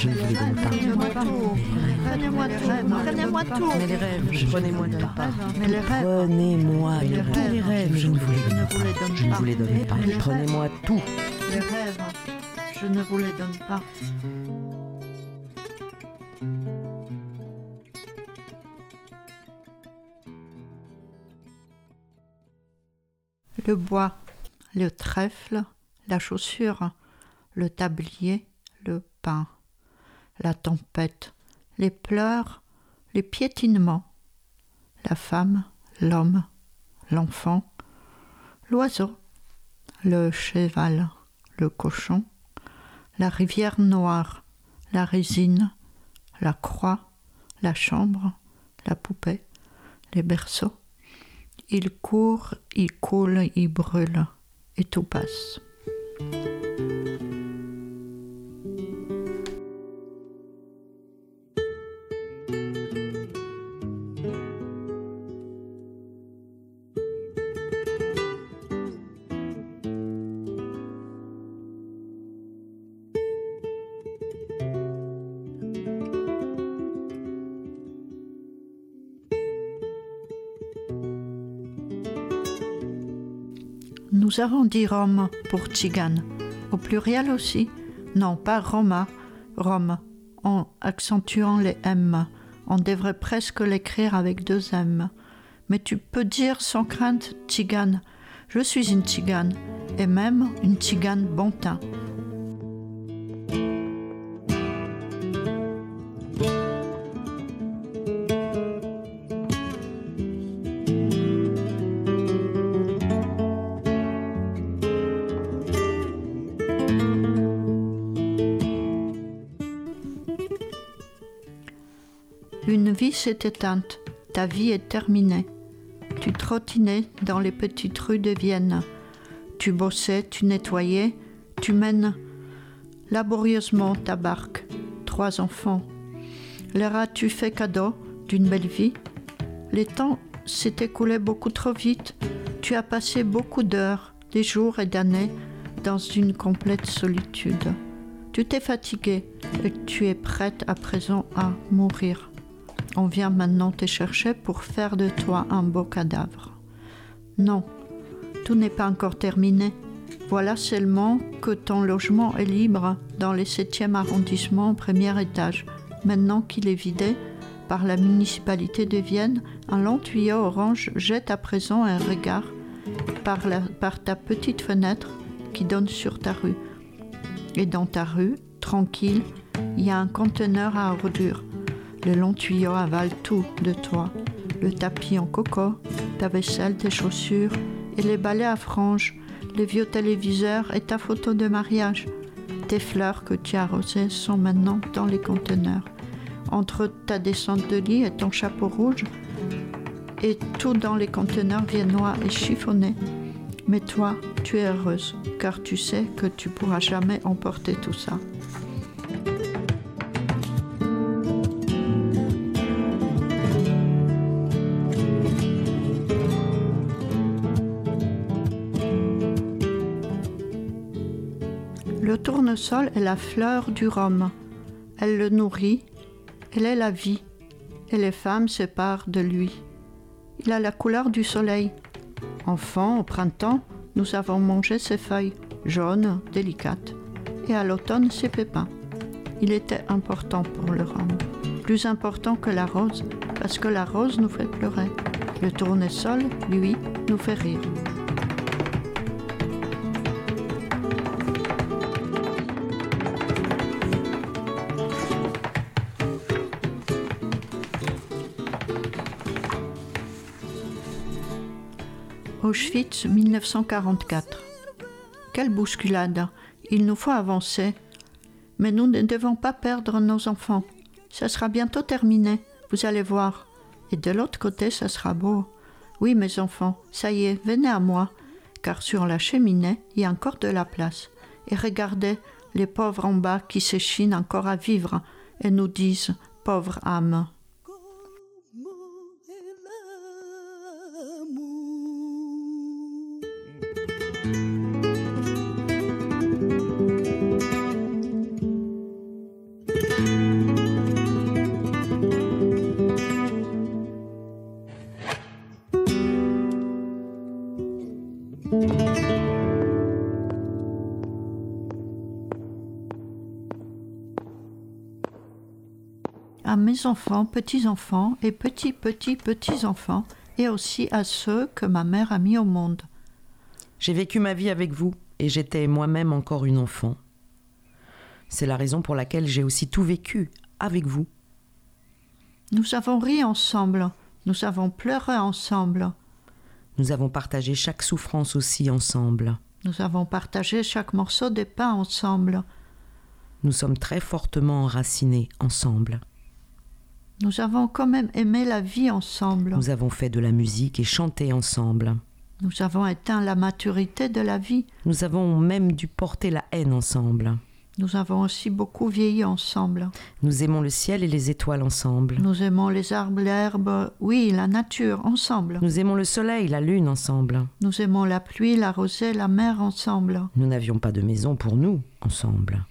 je ne vous les donne pas. Prenez-moi tout, prenez-moi tout. Mais les rêves, prenez-moi. Mais les rêves, Prenez-moi tous les rêves, je ne vous les je donne ne pas. Je ne pas. vous les donne pas. Prenez-moi tout. les rêves, je ne vous les donne pas. Le bois, le trèfle, la chaussure, le tablier, le pain, la tempête, les pleurs, les piétinements, la femme, l'homme, l'enfant, l'oiseau, le cheval, le cochon, la rivière noire, la résine, la croix, la chambre, la poupée, les berceaux. Il court, il coule, il brûle, et tout passe. Nous avons dit Rome pour tzigane. Au pluriel aussi. Non, pas Roma, Rome, en accentuant les M. On devrait presque l'écrire avec deux M. Mais tu peux dire sans crainte tzigane. Je suis une tzigane, et même une tzigane bon teint. Vie s'est éteinte, ta vie est terminée. Tu trottinais dans les petites rues de Vienne. Tu bossais, tu nettoyais, tu mènes laborieusement ta barque. Trois enfants. Leur as-tu fait cadeau d'une belle vie? Les temps s'est écoulé beaucoup trop vite. Tu as passé beaucoup d'heures, des jours et d'années dans une complète solitude. Tu t'es fatigué et tu es prête à présent à mourir. On vient maintenant te chercher pour faire de toi un beau cadavre. Non, tout n'est pas encore terminé. Voilà seulement que ton logement est libre dans le 7e arrondissement au premier étage. Maintenant qu'il est vidé par la municipalité de Vienne, un long tuyau orange jette à présent un regard par, par ta petite fenêtre qui donne sur ta rue. Et dans ta rue, tranquille, il y a un conteneur à ordures. Le long tuyau avale tout de toi. Le tapis en coco, ta vaisselle, tes chaussures et les balais à franges, les vieux téléviseurs et ta photo de mariage. Tes fleurs que tu as arrosées sont maintenant dans les conteneurs. Entre ta descente de lit et ton chapeau rouge, et tout dans les conteneurs viennois et chiffonnés. Mais toi, tu es heureuse, car tu sais que tu pourras jamais emporter tout ça. Le tournesol est la fleur du rhum. Elle le nourrit, elle est la vie, et les femmes se parent de lui. Il a la couleur du soleil. Enfant, au printemps, nous avons mangé ses feuilles, jaunes, délicates, et à l'automne ses pépins. Il était important pour le rhum, plus important que la rose, parce que la rose nous fait pleurer. Le tournesol, lui, nous fait rire. Auschwitz 1944. Quelle bousculade Il nous faut avancer. Mais nous ne devons pas perdre nos enfants. Ça sera bientôt terminé, vous allez voir. Et de l'autre côté, ça sera beau. Oui, mes enfants, ça y est, venez à moi, car sur la cheminée, il y a encore de la place. Et regardez les pauvres en bas qui s'échinent encore à vivre et nous disent pauvre âme. À mes enfants, petits-enfants et petits-petits-petits-enfants, et aussi à ceux que ma mère a mis au monde. J'ai vécu ma vie avec vous et j'étais moi-même encore une enfant. C'est la raison pour laquelle j'ai aussi tout vécu avec vous. Nous avons ri ensemble, nous avons pleuré ensemble, Nous avons partagé chaque souffrance aussi ensemble. nous avons partagé chaque morceau de pain ensemble, Nous sommes très fortement enracinés ensemble. Nous avons quand même aimé la vie ensemble, Nous avons fait de la musique et chanté ensemble. nous avons éteint la maturité de la vie, Nous avons même dû porter la haine ensemble. nous avons aussi beaucoup vieilli ensemble, Nous aimons le ciel et les étoiles ensemble. nous aimons les arbres, l'herbe, oui, la nature ensemble, Nous aimons le soleil, la lune ensemble. nous aimons la pluie, la rosée, la mer ensemble. Nous n'avions pas de maison pour nous ensemble.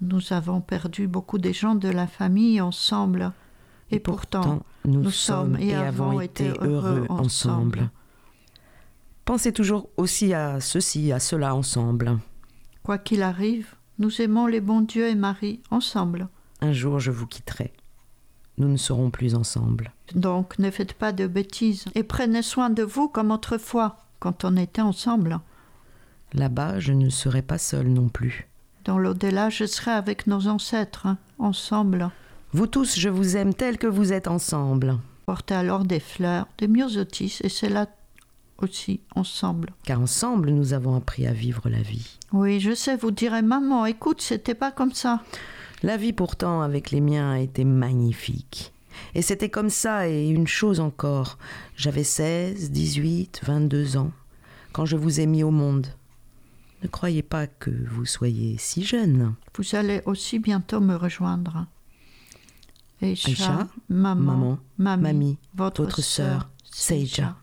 Nous avons perdu beaucoup de gens de la famille ensemble. Et, pourtant, nous, nous sommes sommes et avons été heureux ensemble. Pensez toujours aussi à ceci, à cela ensemble. quoi qu'il arrive, nous aimons les bons dieux et Marie ensemble. Un jour je vous quitterai. Nous ne serons plus ensemble. Donc ne faites pas de bêtises et prenez soin de vous comme autrefois, quand on était ensemble. Là-bas, je ne serai pas seul non plus. Dans l'au-delà, je serai avec nos ancêtres, hein, ensemble. Vous tous, je vous aime tel que vous êtes ensemble. Portez alors des fleurs, des myosotis, et c'est là aussi ensemble. Car ensemble, nous avons appris à vivre la vie. Oui, je sais, vous direz, maman, écoute, c'était pas comme ça. La vie pourtant avec les miens a été magnifique. Et c'était comme ça, et une chose encore. J'avais 16, 18, 22 ans quand je vous ai mis au monde. Ne croyez pas que vous soyez si jeune. Vous allez aussi bientôt me rejoindre. Aïcha, Aïcha, maman, maman, mamie, mamie, votre, votre sœur, Seija.